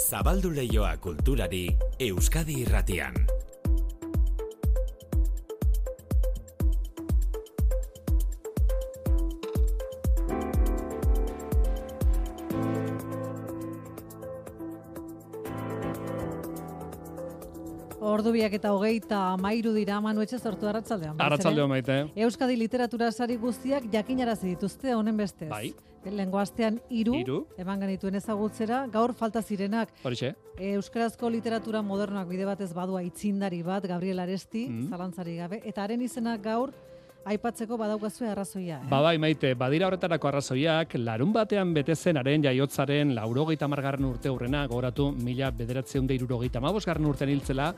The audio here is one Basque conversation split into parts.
Zabaldu leioa kulturari Euskadi irratian. Ordu biak eta hogeita amairu dira manu etxe sortu arratzaldean. Arratzaldeo maite. Euskadi literatura sari guztiak jakinarazi dituzte honen bestez. Bai. Lengo astean hiru eman genituen ezagutzera, gaur falta zirenak Horixe. Euskarazko literatura modernoak bide batez badua itzindari bat, Gabriel Aresti, Mm. zalantzari gabe, eta haren izena gaur aipatzeko badaukazue arrazoia. Eh? Ba bai maite, badira horretarako arrazoiak, larun batean bete zenaren jaiotzaren laurogeita margarren urte hurrena, gogoratu mila bederatzeun da irurogeita garren urtean hiltzela,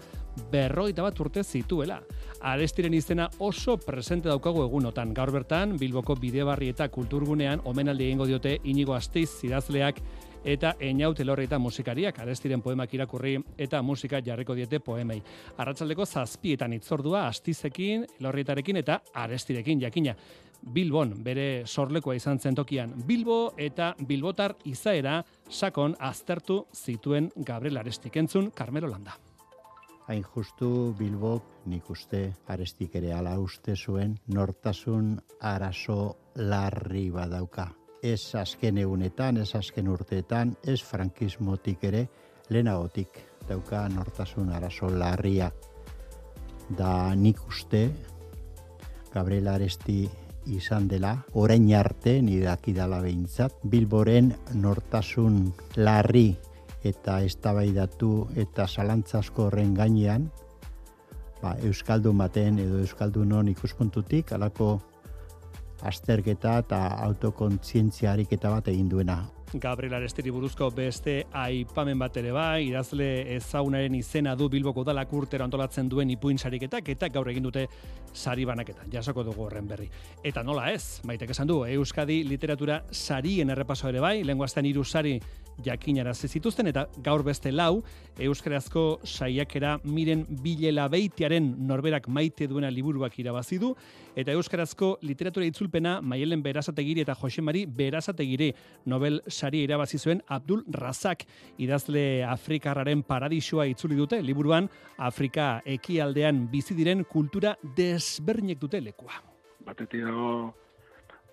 berrogeita bat urte zituela. Arestiren izena oso presente daukagu egunotan. Gaur bertan, Bilboko bidebarri eta kulturgunean, omenaldi egingo diote inigo asteiz idazleak eta Einaut Elorri eta musikariak arestiren poemak irakurri eta musika jarriko diete poemei. Arratsaldeko zazpietan itzordua astizekin, Elorrietarekin eta arestirekin jakina. Bilbon bere sorlekoa izan zen tokian. Bilbo eta Bilbotar izaera sakon aztertu zituen Gabriel Arestik entzun Carmelo Landa. Hain justu Bilbok nik uste arestik ere ala uste zuen nortasun arazo larri badauka. Ez azken egunetan, ez azken urteetan, ez frankismotik ere, lehenagotik dauka nortasun arazo larria. Da nik uste Gabriel Aresti izan dela, orain arte, nire dakidala behintzat, Bilboren nortasun larri eta eztabaidatu eta zalantzasko horren gainean, ba, Euskaldun baten edo Euskaldunon ikuspuntutik, alako azterketa eta autokontzientzia ariketa bat egin duena. Gabriel Arestiri buruzko beste aipamen bat ere bai, idazle ezaunaren izena du Bilboko udalak urtero antolatzen duen ipuin sariketak eta gaur egin dute sari banaketa. Jasoko dugu horren berri. Eta nola ez, maitek esan du, Euskadi literatura sarien errepaso ere bai, lenguazten hiru sari jakinarazi zituzten eta gaur beste lau euskarazko saiakera miren bilela beitiaren norberak maite duena liburuak irabazi du eta euskarazko literatura itzulpena Maielen Berasategiri eta Jose Mari Berasategiri Nobel sari irabazi zuen Abdul Razak idazle Afrikarraren paradisua itzuli dute liburuan Afrika ekialdean bizi diren kultura desberdinek dute lekua. batetik dago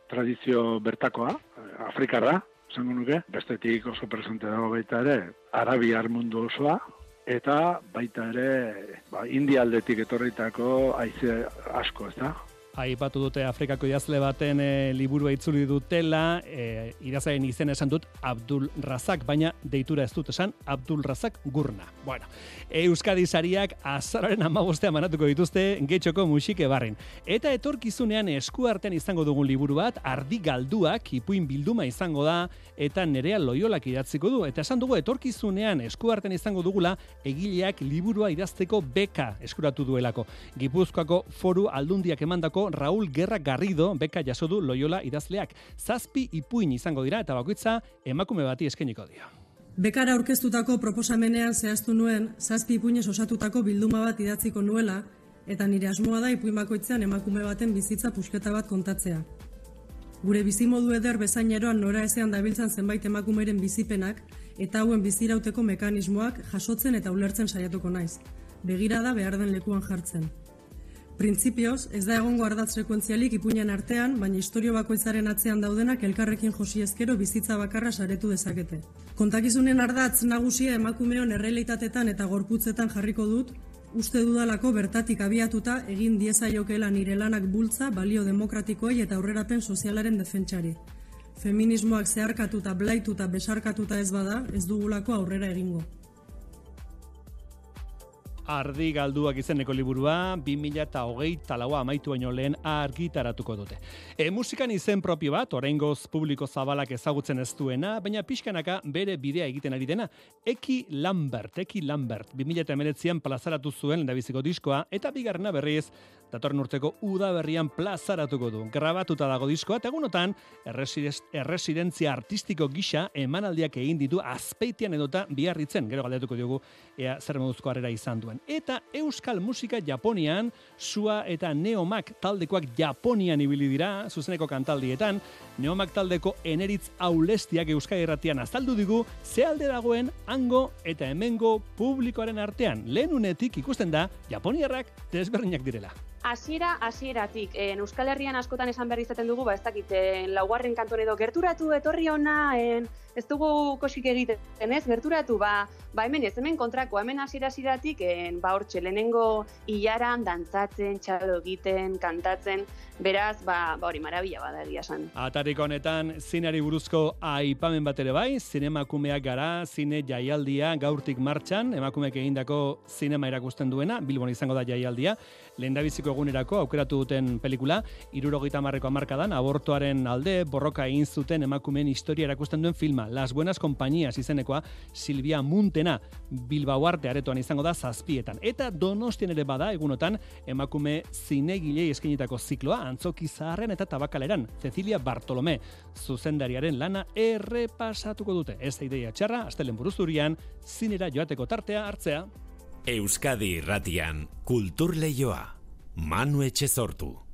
tradizio bertakoa, Afrikarra, esango nuke, bestetik oso presente dago baita ere, Arabiar mundu osoa, eta baita ere, ba, India aldetik etorritako haize asko, ez da? Aipatu dute Afrikako idazle baten e, liburua itzuli dutela, e, idazaren izen esan dut Abdul Razak, baina deitura ez dut esan Abdul Razak Gurna. Bueno, Euskadi sariak azararen amabostean manatuko dituzte getxoko musike barren. Eta etorkizunean eskuartean izango dugun liburu bat, ardi galduak, ipuin bilduma izango da, eta nerea loiolak idatziko du. Eta esan dugu etorkizunean eskuartean izango dugula, egileak liburua idazteko beka eskuratu duelako. Gipuzkoako foru aldundiak emandako Raul Gerra Garrido beka jaso du loiola idazleak. Zazpi ipuin izango dira eta bakoitza emakume bati eskainiko dio. Bekara aurkeztutako proposamenean zehaztu nuen zazpi ipuinez osatutako bilduma bat idatziko nuela eta nire asmoa da ipuin bakoitzean emakume baten bizitza pusketa bat kontatzea. Gure bizimodu eder bezaineroan nora ezean dabiltzan zenbait emakumeren bizipenak eta hauen bizirauteko mekanismoak jasotzen eta ulertzen saiatuko naiz. Begirada behar den lekuan jartzen. Printzipioz, ez da egongo ardatz frekuentzialik ipuinen artean, baina istorio bakoitzaren atzean daudenak elkarrekin josi ezkero bizitza bakarra saretu dezakete. Kontakizunen ardatz nagusia emakumeon errealitatetan eta gorputzetan jarriko dut, uste dudalako bertatik abiatuta egin diezaiokela nire lanak bultza balio demokratikoei eta aurrerapen sozialaren defentsari. Feminismoak zeharkatuta, blaituta, besarkatuta ez bada, ez dugulako aurrera egingo. Ardi galduak izeneko liburua 2008 laua amaitu baino lehen argitaratuko dute. E, musikan izen propio bat, oraingoz publiko zabalak ezagutzen ez duena, baina pixkanaka bere bidea egiten ari dena, Eki Lambert, Eki Lambert, 2008an plazaratu zuen lehendabiziko diskoa, eta bigarrena berriz datorren urteko udaberrian plazaratuko du. Grabatuta dago diskoa, eta egunotan erresidentzia artistiko gisa emanaldiak egin ditu azpeitian edota biarritzen, gero galdetuko diogu ea zer moduzko arera izan duen. Eta Euskal Musika Japonian, sua eta neomak taldekoak Japonian ibili dira, zuzeneko kantaldietan, neomak taldeko eneritz aulestiak Euskal Herratian azaldu digu, ze alde dagoen hango eta hemengo publikoaren artean. Lehen unetik ikusten da, Japoniarrak desberdinak direla. Hasiera hasieratik. En Euskal Herrian askotan esan berri izaten dugu, ba ez dakit, laugarren kanton edo gerturatu etorri ona, en, ez dugu kosik egiten, ez, gerturatu, ba, ba hemen ez, hemen kontrako, hemen hasiera hasieratik, ba hortxe, lehenengo hilaran dantzatzen, txalo egiten, kantatzen, beraz, ba, ba hori marabila bada egia san. Atarik honetan, zinari buruzko aipamen bat ere bai, zinemakumeak gara, zine jaialdia, gaurtik martxan, emakumeak egindako zinema erakusten duena, Bilbon izango da jaialdia, lehen egunerako aukeratu duten pelikula, irurogeita marreko amarkadan, abortoaren alde, borroka egin zuten emakumeen historia erakusten duen filma, Las Buenas Compañías izenekoa, Silvia Muntena, Bilbao arte aretoan izango da zazpietan. Eta donostien ere bada, egunotan, emakume zinegilei eskenitako zikloa, antzoki zaharren eta tabakaleran, Cecilia Bartolome, zuzendariaren lana errepasatuko dute. Ez ideia txarra, astelen buruzurian, zinera joateko tartea hartzea. Euskadi irratian, kultur lehioa, Manu Etxezortu.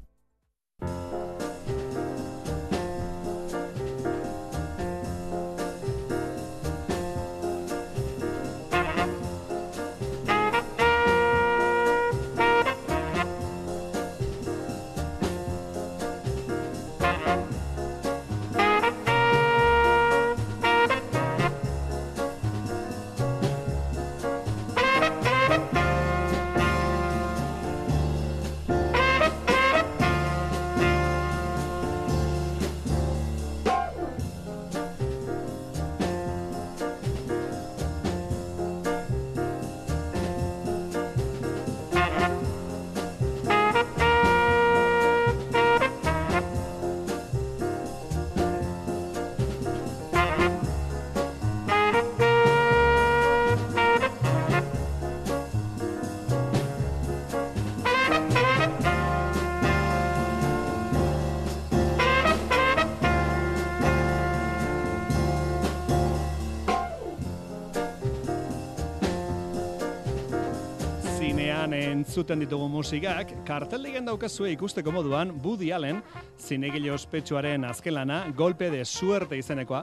Entzuten ditugu musikak, karteldigen daukazue ikusteko moduan, Woody Allen, zinegile ospetsuaren azkelana, golpe de suerte izenekoa,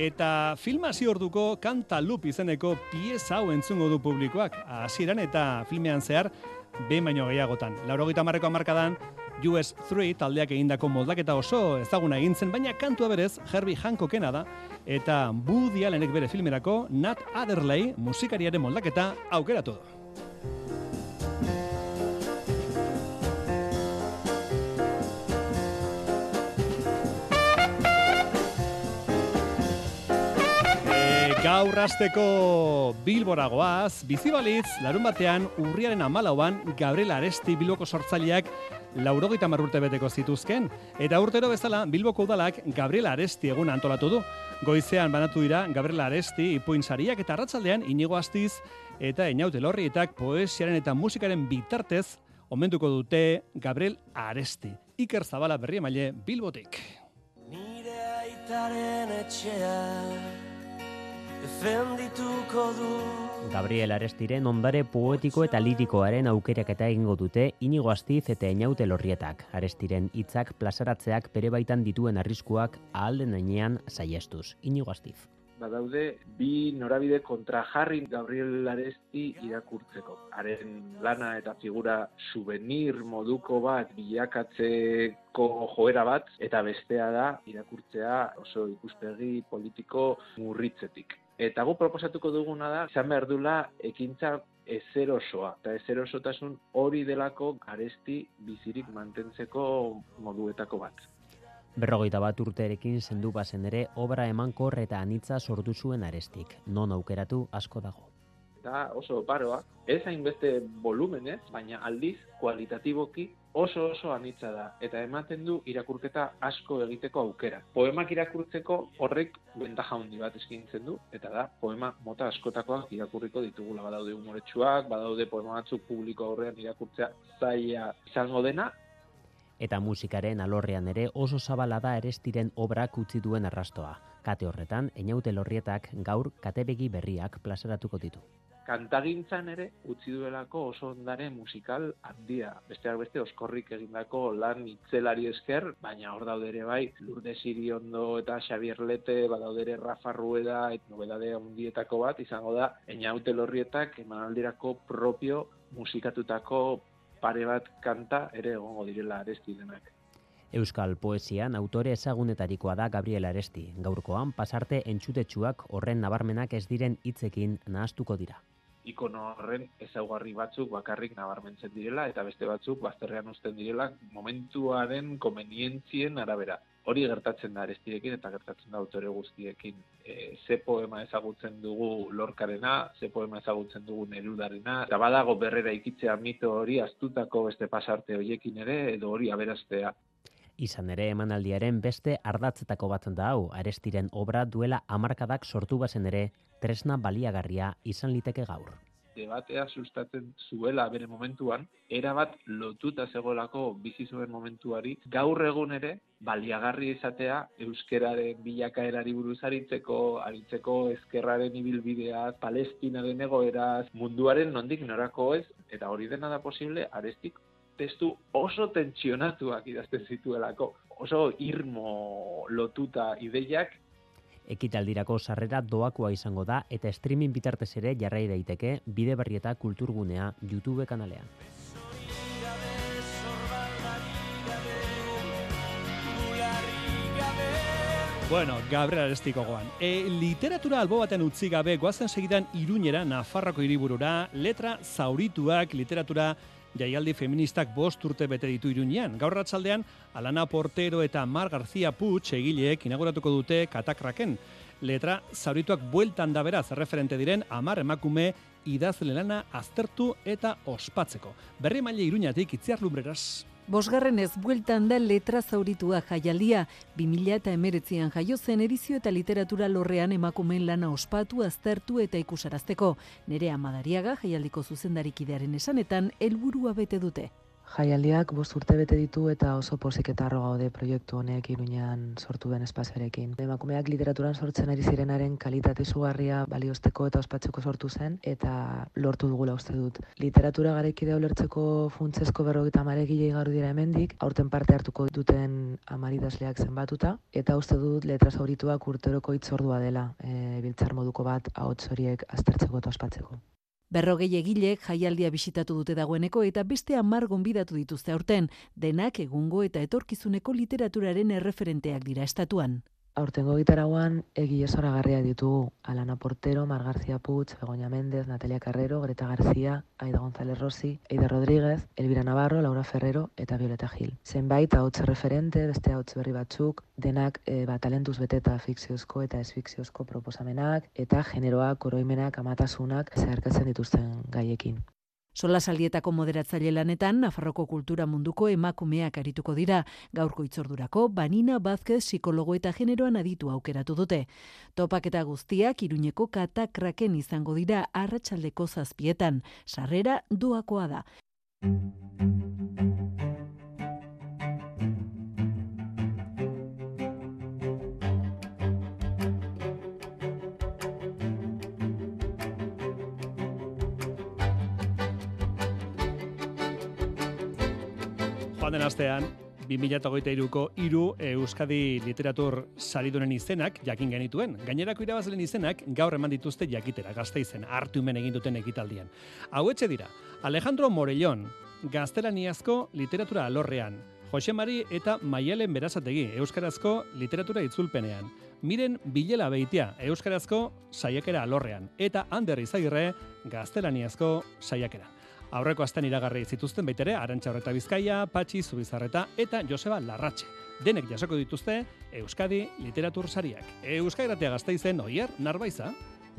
eta filma orduko kanta loop izeneko pieza hau entzungo du publikoak, hasieran eta filmean zehar, behin baino gehiagotan. Laurogita marreko amarkadan, US 3 taldeak egindako moldaketa oso ezaguna egintzen, baina kantua berez Herbie Hancockena da, eta Woody Allenek bere filmerako Nat Adderley musikariaren moldaketa aukeratu du. Gaur rasteko Bilboragoaz, bizibalitz, larun batean, urriaren amalauan, Gabriel Aresti Bilboko sortzaileak laurogeita marrurte beteko zituzken. Eta urtero bezala, Bilboko udalak Gabriel Aresti egun antolatu du. Goizean banatu dira Gabriel Aresti ipuin sariak eta arratsaldean inigo astiz eta inaute lorrietak poesiaren eta musikaren bitartez omenduko dute Gabriel Aresti. Iker Zabala berri emaile Bilbotik. Nire aitaren etxea defendituko du. Gabriel Arestiren ondare poetiko eta lirikoaren aukerak eta egingo dute inigo astiz eta inaute lorrietak. Arestiren hitzak plazaratzeak bere baitan dituen arriskuak ahalden ainean saiestuz. Inigo astiz. Badaude bi norabide kontra jarri Gabriel Aresti irakurtzeko. Haren lana eta figura souvenir moduko bat bilakatzeko joera bat eta bestea da irakurtzea oso ikuspegi politiko murritzetik. Eta gu proposatuko duguna da, izan behar dula ekintza ezerosoa. Eta ezerosotasun hori delako garesti bizirik mantentzeko moduetako bat. Berrogeita bat urterekin zendu bazen ere, obra emankor eta anitza sortu zuen arestik. Non aukeratu asko dago. eta oso oparoa, ez hainbeste volumenez, baina aldiz kualitatiboki oso oso anitza da eta ematen du irakurketa asko egiteko aukera. Poemak irakurtzeko horrek bentaja handi bat eskintzen du eta da poema mota askotakoak irakurriko ditugula badaude umoretsuak, badaude poema batzuk publiko aurrean irakurtzea zaila izango dena eta musikaren alorrean ere oso zabala da erestiren obrak utzi duen arrastoa. Kate horretan, Einaute Lorrietak gaur katebegi berriak plazaratuko ditu. Kantagintzan ere utzi duelako oso ondare musikal handia. Besteak beste oskorrik egindako lan itzelari esker, baina hor daude ere bai Lourdes Iriondo eta Xavier Lete, badaude ere Rafa Rueda et nobedade handietako bat izango da Einaute Lorrietak emanaldirako propio musikatutako pare bat kanta ere egongo direla aresti denak. Euskal poesian autore ezagunetarikoa da Gabriel Aresti. Gaurkoan pasarte entzutetsuak horren nabarmenak ez diren hitzekin nahastuko dira. Ikono horren ezaugarri batzuk bakarrik nabarmentzen direla eta beste batzuk bazterrean uzten direla momentuaren komenientzien arabera. Hori gertatzen da arestirekin eta gertatzen da autore guztiekin. E, ze poema ezagutzen dugu lorkarena, ze poema ezagutzen dugu nerudarena, eta badago berrera ikitzea mito hori astutako beste pasarte hoiekin ere, edo hori aberastea. Izan ere emanaldiaren beste ardatzetako bat da hau, arestiren obra duela amarkadak sortu bazen ere, tresna baliagarria izan liteke gaur. Debatea sustatzen zuela bere momentuan, erabat lotuta zegoelako bizi zuen momentuari, gaur egun ere baliagarri izatea euskeraren bilakaerari buruz aritzeko, aritzeko eskerraren ibilbideaz, palestinaren egoeraz, munduaren nondik norako ez, eta hori dena da posible, arestik testu oso tentsionatuak idazten zituelako, oso irmo lotuta ideiak. Ekitaldirako sarrera doakoa izango da eta streaming bitartez ere jarrai daiteke bide barrieta kulturgunea YouTube kanalean. Bueno, Gabriel Arestiko goan. E, literatura albo baten utzi gabe, goazen segidan Iruñera, Nafarroko hiriburura, letra zaurituak, literatura jaialdi feministak bost urte bete ditu iruñean. Gaur ratzaldean, Alana Portero eta Mar García Puig egileek inauguratuko dute katakraken. Letra, zaurituak bueltan da beraz, referente diren, amar emakume idazle lana aztertu eta ospatzeko. Berri maile iruñatik itziar lumbreraz. Bosgarren ez bueltan da letra zauritua jaialia, 2000 eta emeretzian jaio zen edizio eta literatura lorrean emakumeen lana ospatu, aztertu eta ikusarazteko. Nere amadariaga jaialdiko zuzendarikidearen esanetan, helburua bete dute. Jaialdiak bost urte bete ditu eta oso pozik eta gaude proiektu honek iruñan sortu den espazioarekin. Emakumeak literaturan sortzen ari zirenaren kalitate sugarria baliozteko eta ospatzeko sortu zen eta lortu dugula uste dut. Literatura garekidea ulertzeko funtsezko berrogeita maregilei gaur dira hemendik, aurten parte hartuko duten amaridazleak zenbatuta, eta uste dut letra zaurituak urteroko itzordua dela, e, biltzar moduko bat ahots horiek aztertzeko eta ospatzeko. Berrogei egilek jaialdia bisitatu dute dagoeneko eta beste hamar gonbidatu dituzte aurten, denak egungo eta etorkizuneko literaturaren erreferenteak dira estatuan. Aurtengo gitarauan egi garria ditugu Alana Portero, Mar García Puig, Begoña Méndez, Natalia Carrero, Greta García, Aida González Rossi, Eida Rodríguez, Elvira Navarro, Laura Ferrero eta Violeta Gil. Zenbait hautz referente, beste hautz berri batzuk, denak e, ba, talentuz beteta fikziozko eta ez fikziozko proposamenak eta generoak, oroimenak, amatasunak zeharkatzen dituzten gaiekin. Sola saldietako moderatzaile lanetan, Nafarroko kultura munduko emakumeak arituko dira. Gaurko itzordurako, Banina Bazkez psikologo eta generoan aditu aukeratu dute. Topak eta guztiak, iruñeko katakraken izango dira arratsaldeko zazpietan. Sarrera duakoa da. Den astean, 2008ko iru Euskadi Literatur Saridunen izenak jakin genituen. Gainerako irabazlen izenak gaur eman dituzte jakitera, gazte izen, hartumen egin duten ekitaldian. Hau etxe dira, Alejandro Morellon, gaztelaniazko literatura alorrean, Jose Mari eta Maialen Berazategi, Euskarazko literatura itzulpenean. Miren Bilela Beitia, Euskarazko saiakera alorrean. Eta Ander Izagirre, gaztelaniazko saiakera. Aurreko astean iragarri zituzten baitere Arantxa Horreta Bizkaia, Patxi Zubizarreta eta Joseba Larratxe. Denek jasoko dituzte Euskadi Literatur Sariak. Euskadi Ratia Gasteizen Oier Narbaiza.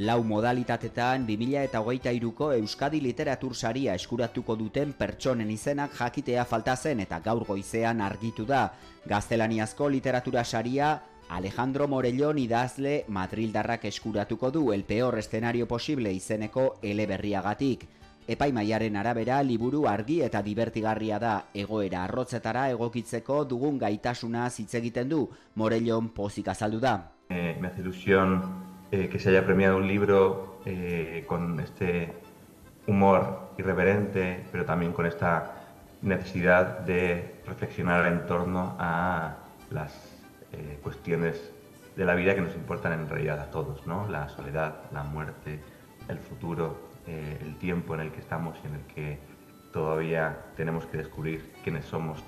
Lau modalitatetan 2008ko Euskadi Literatur Saria eskuratuko duten pertsonen izenak jakitea falta zen eta gaur goizean argitu da. Gaztelaniazko literatura saria Alejandro Morellón idazle Madrildarrak eskuratuko du el peor escenario posible izeneko eleberriagatik. Epaimaiaren arabera liburu argi eta divertigarria da egoera arrotzetara egokitzeko dugun gaitasuna hitz egiten du Morellón pozik azaldu da. Eh, me hace ilusión eh, que se haya premiado un libro eh, con este humor irreverente, pero también con esta necesidad de reflexionar en torno a las eh, cuestiones de la vida que nos importan en realidad a todos, ¿no? La soledad, la muerte, el futuro, eh, el tiempo en el que estamos y en el que todavía tenemos que descubrir quiénes somos.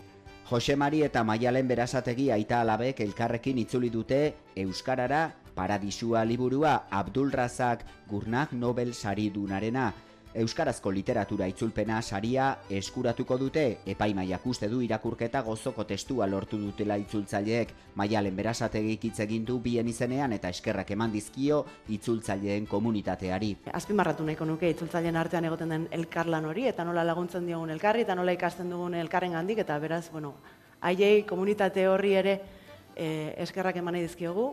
Jose Mari eta Maialen Berazategi aita alabek elkarrekin itzuli dute Euskarara Paradisua liburua Abdul Razak Gurnag Nobel sari dunarena. Euskarazko literatura itzulpena saria eskuratuko dute, epaimaiak uste du irakurketa gozoko testua lortu dutela itzultzaileek, maialen berasategik hitz egin du bien izenean eta eskerrak eman dizkio itzultzaileen komunitateari. Azpimarratu nahiko nuke itzultzaileen artean egoten den elkarlan hori, eta nola laguntzen diogun elkarri, eta nola ikasten dugun elkarren gandik, eta beraz, bueno, haiei komunitate horri ere eh, eskerrak eman dizkiogu,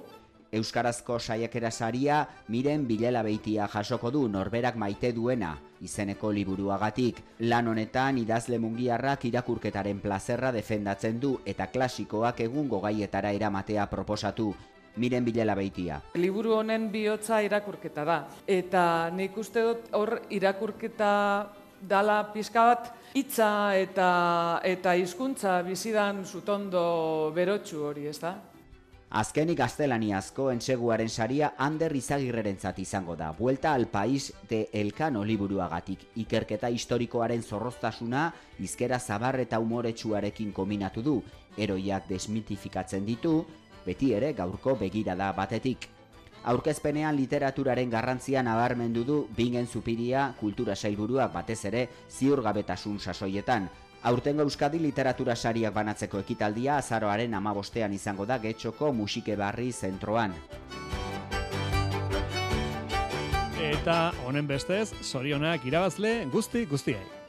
Euskarazko saiakera saria miren bilela beitia jasoko du norberak maite duena izeneko liburuagatik. Lan honetan idazle mungiarrak irakurketaren plazerra defendatzen du eta klasikoak egungo gaietara eramatea proposatu. Miren bilela beitia. Liburu honen bihotza irakurketa da. Eta nik uste dut hor irakurketa dala pizka bat hitza eta eta hizkuntza bizidan zutondo berotsu hori, ez da? Azkenik gaztelaniazko entseguaren saria Ander Izagirrerentzat izango da. Buelta al país de Elkano liburuagatik ikerketa historikoaren zorroztasuna izkera zabar eta umoretsuarekin kombinatu du. Eroiak desmitifikatzen ditu, beti ere gaurko begirada batetik. Aurkezpenean literaturaren garrantzia nabarmendu du bingen zupiria kultura sailburuak batez ere ziurgabetasun sasoietan. Aurtengo Euskadi literatura sariak banatzeko ekitaldia azaroaren amabostean izango da getxoko musike barri zentroan. Eta honen bestez, sorionak irabazle guzti guztiei.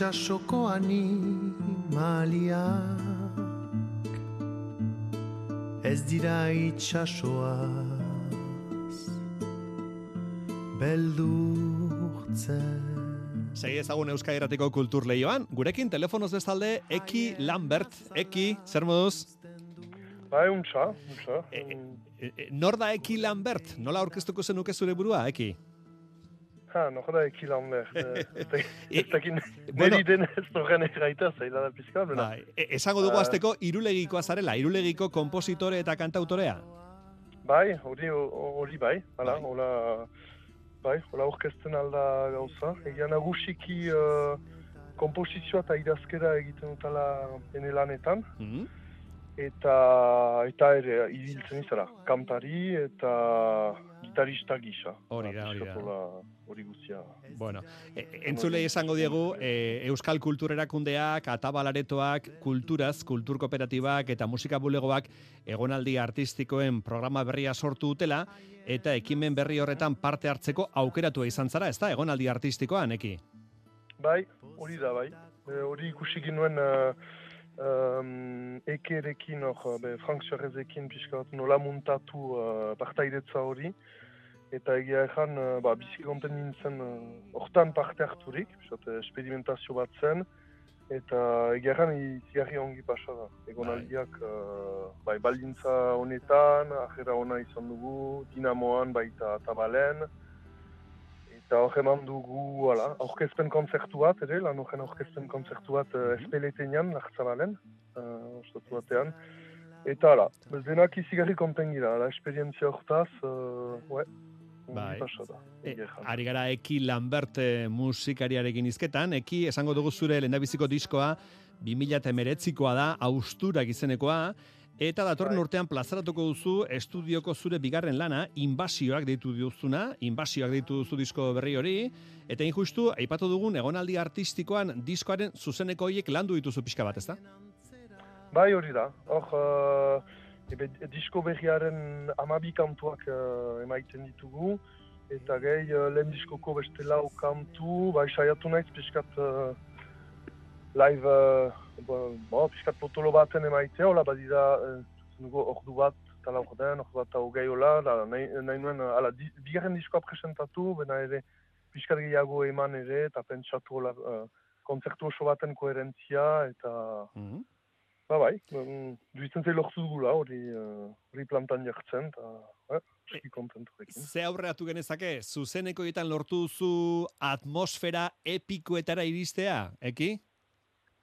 Itxasoko animaliak Ez dira itxasoaz Beldurtzen Segi ezagun Euskal Herratiko kultur lehioan, gurekin telefonoz bestalde Eki Lambert. Eki, zer moduz? Bai, untxa, untxa. E, e, e, nor da Eki Lambert? Nola aurkeztuko zenuke zure burua, Eki? Ha, noch da eki Lambert. Ez dakin, niri den ez horren erraita, zaila da pizka, bera. Bai, esango dugu azteko, irulegiko azarela, irulegiko kompositore eta kantautorea? Bai, hori hori bai, hala, hola, bai, hola orkesten alda gauza. Egia nagusiki uh, komposizioa eta idazkera egiten dutala ene lanetan. Mm Eta, eta ere, ibiltzen izara, kantari eta gitarista gisa. Hori da, hori da. Hori guztia. Bueno, e, entzulei esango diegu, e, Euskal Kulturerakundeak, Atabalaretoak, Kulturaz, Kultur Kooperatibak eta Musika Bulegoak egonaldi artistikoen programa berria sortu dutela, eta ekimen berri horretan parte hartzeko aukeratua izan zara, ez da, egonaldi artistikoan, eki? Bai, hori da, bai. Hori ikusi ginuen... Uh, um, ekerekin, or, be, Frank Suarezekin pixka bat nola muntatu uh, partaidetza hori. Eta egia ezan, uh, ba, bizik konten nintzen hortan uh, parte harturik, pixat, esperimentazio bat zen. Eta egia ezan, izigarri ongi pasa da. Egon aldiak, uh, bai, baldintza honetan, ajera ona izan dugu, dinamoan baita tabalen. Eta hor eman dugu, ala, aurkezpen konzertu bat, ere, lan horren aurkezpen konzertu bat uh, espeletenean, lahtzabalen, uh, ostatu batean. Eta, ala, denak izigarri konten gira, ala, esperientzia horretaz, uh, ue, Bai. E, ari gara Eki Lambert musikariarekin izketan, Eki esango dugu zure lehendabiziko diskoa 2008koa da, austurak izenekoa, Eta datorren urtean plazaratuko duzu estudioko zure bigarren lana, inbasioak deitu duzuna, inbasioak deitu duzu disko berri hori, eta injustu, aipatu dugun egonaldi artistikoan diskoaren zuzeneko horiek landu dituzu pixka bat, ezta? Bai hori da, hor, uh, ebe, disko berriaren amabi kantuak uh, emaiten ditugu, eta gehi uh, lehen diskoko beste lau kantu, bai saiatu naiz pixkat uh, live, uh, bo, pixkat potolo baten emaitea, hola badira, uh, ordu bat, eta laur den, ordu bat eta hogei hola, da, nahi, nahi nuen, uh, ala, di, bigarren diskoa presentatu, bena ere, pixkat gehiago eman ere, eta pentsatu hola, uh, konzertu oso baten koherentzia, eta... Mhm. Ba bai, um, duitzen zei lortu dugula hori uh, hori plantan jartzen, eta eh, eski kontenturekin. Ze aurreatu genezake, zuzeneko egiten lortu duzu atmosfera epikoetara iristea, eki?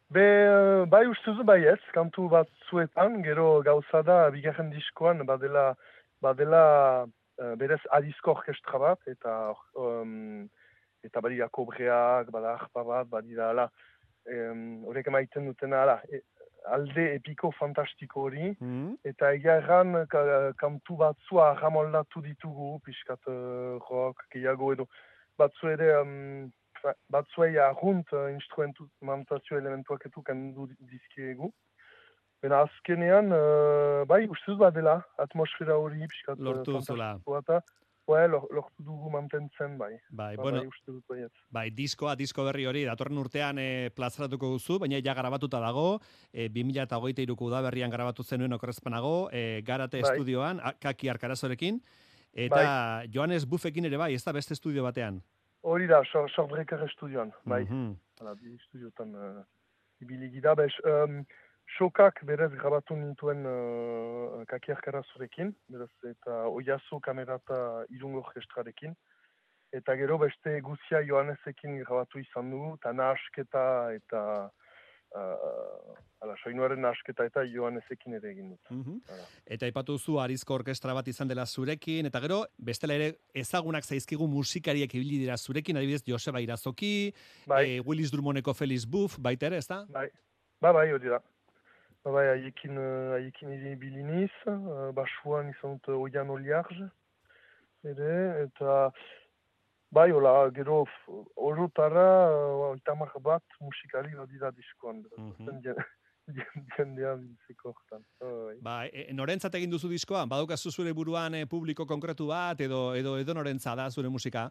Be, uh, bai uste du bai ez, kantu bat zuetan, gero gauza da, bigarren diskoan, badela, badela uh, berez adizko orkestra bat, eta um, eta badira kobreak, bada arpa bat, badira ala, horrek um, emaiten dutena ala, e, alde epiko fantastiko hori, eta egia erran ka, kantu batzua ramoldatu ditugu, pixkat uh, rock, gehiago edo, batzu ere, um, batzuei ahunt uh, instrumentazio elementuak etu kendu dizkiegu. Bena azkenean, uh, bai, uste dut badela, atmosfera hori, pixkat Lortu zula. eta Bai, lortu dugu mantentzen, bai. Bai, Ba, bueno, bai, uste dut baiet. bai, diskoa, disko berri hori, datorren urtean e, plazaratuko duzu, baina ja grabatuta dago, e, 2008 da berrian grabatu zenuen okorrezpanago, e, garate Bai. estudioan, a- kaki arkarazorekin, eta Joanes Buffekin ere bai, ez da beste estudio batean. Hori da, Shorbreker estudioan, bai. Mhm. Hala, bi estudiotan uh, ibili gira, bez, um, Sokak berez grabatu nintuen uh, kakiar karazurekin, berez, eta oiazo kamerata irungo orkestrarekin. Eta gero beste guzia Johannesekin grabatu izan du, eta nahasketa eta uh, ala, soinuaren nahasketa eta Johannesekin ere egin dut. Mhm. Eta aipatu zu Arizko orkestra bat izan dela zurekin, eta gero, bestela ere ezagunak zaizkigu musikariek ibili dira zurekin, adibidez Joseba Irazoki, Bai. eh, Willis Drummondeko Felix Buff, baita ere, ezta? Bai, ba, bai, hori da. Ba, bai, haiekin, uh, haiekin biliniz, uh, basuan izan dut uh, Oian Oliarz, ere, eta bai, hola, gero, f- orotara, uh, oitamak bat badira diskoan, Mhm. jen- jen- jendea biltzeko hortan. Ba, e, norentzat egin duzu diskoa? Badaukazu zure buruan e, publiko konkretu bat, edo, edo, edo norentza da zure musika?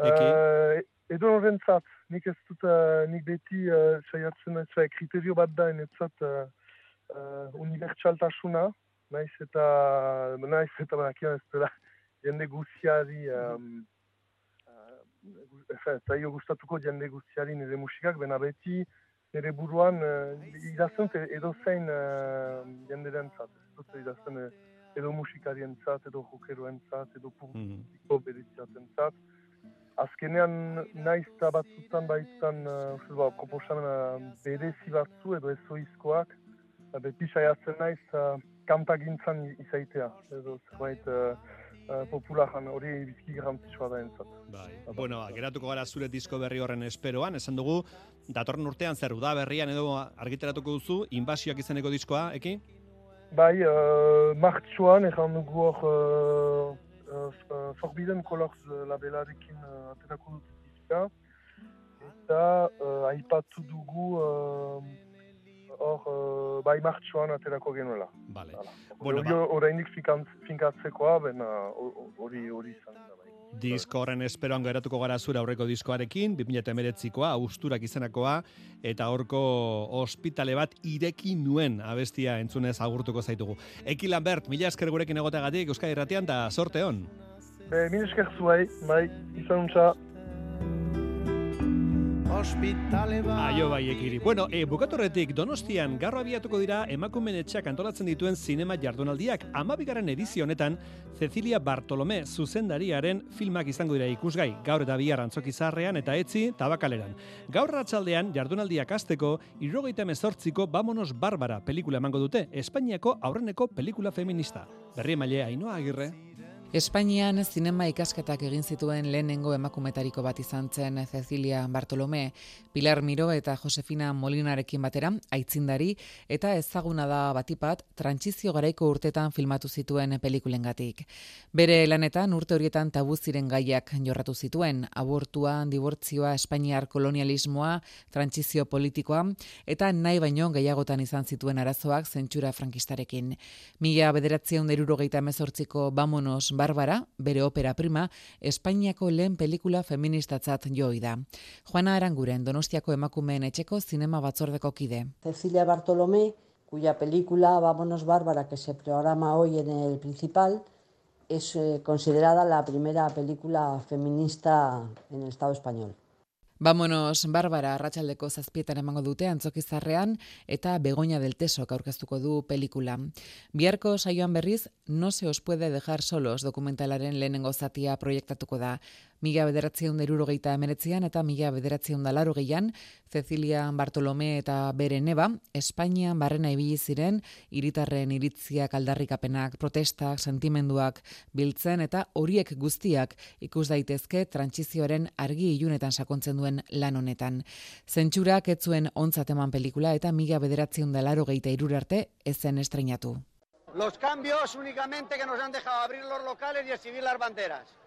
Eki? Uh, edo horrentzat, nik ez dut, uh, nik beti uh, saiatzen uh, kriterio bat da, enetzat uh, uh, unibertsaltasuna, naiz eta, naiz eta badakian ez dela, jende guziari, um, uh, ez zaio gustatuko jende guziari nire musikak, bena beti nire buruan uh, idazten edo zein uh, jenderen zat, ez dut idazten uh, edo musikarien zat, edo jokeroen zat, edo publiko bereziaten zat. Azkenean naiz eta batzutan baitan uh, ba, proposamen berezi batzu edo ezoizkoak, uh, beti saiatzen naiz uh, kantagintzan izaitea, edo zerbait uh, uh, popularan hori bizki garantzitsua da entzat. Bai. Bueno, ba, geratuko gara zure disko berri horren esperoan, esan dugu, datorren urtean zer da berrian edo argitaratuko duzu, inbasioak izeneko diskoa, eki? Bai, uh, martxoan erran dugu hor uh, uh, Forbidden Colors labelarekin uh, aterako dut diska. Eta uh, aipatu dugu uh, bai martxoan aterako genuela. Vale. Bueno, hori oraindik finkatzekoa, bena ho- hori hori izan da bai. Disko horren esperoan geratuko gara zure aurreko diskoarekin, 2008koa, austurak izenakoa, eta horko ospitale bat ireki nuen abestia entzunez agurtuko zaitugu. Eki Lambert, mila esker gurekin egoteagatik, Euskadi Irratian, da sorte hon. Be, min esker zuai, bai, izan untza. Ospitale bat Aio bai ekiri. Bueno, e, bukatorretik Donostian garro abiatuko dira emakumen etxeak antolatzen dituen zinema jardunaldiak. Amabigarren edizio honetan, Cecilia Bartolome zuzendariaren filmak izango dira ikusgai. Gaur eta bihar antzoki zaharrean eta etzi tabakaleran. Gaur ratsaldean jardunaldiak hasteko irrogeita mezortziko Bamonos Barbara pelikula emango dute. Espainiako aurreneko pelikula feminista. Berri emaile Ainoa Agirre. Espainian zinema ikasketak egin zituen lehenengo emakumetariko bat izan zen Cecilia Bartolome, Pilar Miro eta Josefina Molinarekin batera, aitzindari eta ezaguna da batipat trantzizio garaiko urtetan filmatu zituen pelikulengatik. Bere lanetan urte horietan tabu ziren gaiak jorratu zituen, abortua, dibortzioa, Espainiar kolonialismoa, trantzizio politikoa eta nahi baino gehiagotan izan zituen arazoak zentsura frankistarekin. Mila bederatzen derurogeita emezortziko Bamonos Barbara, bere opera prima, Espainiako lehen pelikula feministatzat joi da. Juana Aranguren, Donostiako emakumeen etxeko zinema batzordeko kide. Cecilia Bartolomé, cuya película Vámonos Bárbara, que se programa hoy en el principal, es eh, considerada la primera película feminista en el Estado español. Vámonos, Bárbara, arratsaldeko zazpietan emango dute antzokizarrean eta Begoña del Teso aurkeztuko du pelikula. Biharko saioan berriz, no se os puede dejar solos dokumentalaren lehenengo zatia proiektatuko da mila bederatzeun deruro geita emeretzean eta mila bederatzeun dalaro gehian, Cecilia Bartolome eta bere neba, Espainian barrena ibili ziren, iritarren iritziak aldarrikapenak, protestak, sentimenduak biltzen eta horiek guztiak ikus daitezke trantsizioaren argi ilunetan sakontzen duen lan honetan. Zentsurak ez zuen ontzat eman pelikula eta mila bederatzeun dalaro geita irurarte ezen estrenatu. Los cambios únicamente que nos han dejado abrir los locales y exhibir las banderas.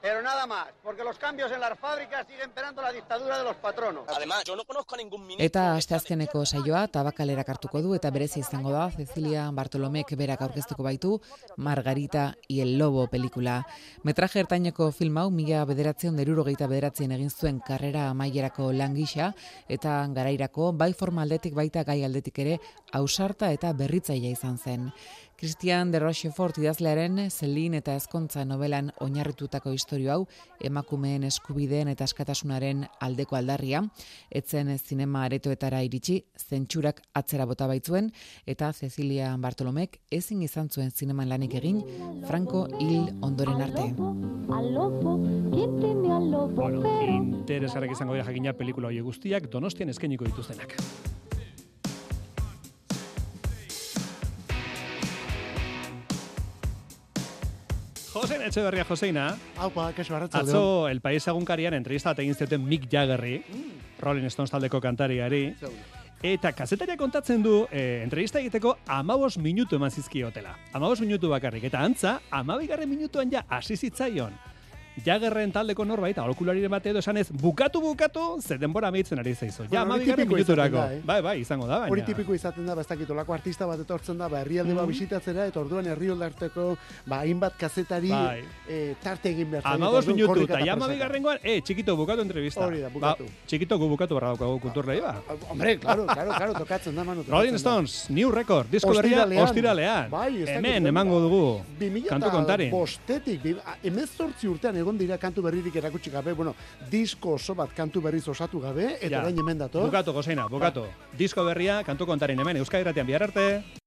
Pero nada más, porque los cambios en las fábricas siguen perando la dictadura de los patronos. Además, yo no conozco a ningún ministro... Eta asteazkeneko saioa tabakalera hartuko du eta berezi izango da Cecilia Bartolomek berak aurkeztuko baitu Margarita y el Lobo pelikula. Metraje ertaineko film hau mila bederatzen deruro geita bederatzen egin zuen karrera amaierako langisa eta garairako bai formaldetik baita gai aldetik ere ausarta eta berritzailea izan zen. Christian de Rochefort idazlearen Zelin eta Ezkontza novelan oinarritutako istorio hau emakumeen eskubideen eta askatasunaren aldeko aldarria, etzen zinema aretoetara iritsi, zentsurak atzera bota baitzuen, eta Cecilia Bartolomek ezin izan zuen zineman lanik egin, Franco hil ondoren arte. Bueno, interesgarrak izango dira jakina pelikula hori guztiak, donostian eskeniko dituztenak. Josein Etxeberria Joseina. Aupa, kesu arratzalde. Atzo, el país egunkarian entrevista bat egin zioten Mick Jaggerri, mm. Rolling Stones taldeko kantariari. Eta kazetaria kontatzen du, eh, entrevista egiteko amabos minutu eman zizkiotela. Amabos minutu bakarrik. Eta antza, amabigarren minutuan ja hasi zitzaion. Jagerren taldeko norbait, aholkulariren bate edo esanez, bukatu bukatu, ze denbora amaitzen ari zaizu. Ja, bueno, amabigarren minuturako. Eh? Bai, bai, izango da, baina. Hori tipiko izaten da, bastakit, olako artista bat etortzen da, ba, herrialde mm. bat bisitatzera, eta orduan herrialdarteko, ba, hainbat kazetari bai. e, tarte egin behar. Amabos minutu, eta ja amabigarren goan, eh, txikito bukatu entrevista. Hori da, bukatu. Ba, txikito bukatu barra daukagu kulturrei, ba. Hombre, claro, claro, claro, tokatzen da, manu. Rolling Stones, New Record, disko berria, ostiralean. Bai, Hemen, emango dugu, kantu kontari. Bostetik, emezortzi urtean egon dira kantu berri oraindik erakutsi gabe, bueno, disko oso bat kantu berriz osatu gabe, eta orain hemen dator. Bukatu, gozaina, bukatu. Ba. Disko berria, kantu kontaren hemen, Euskadi Ratian bihar arte.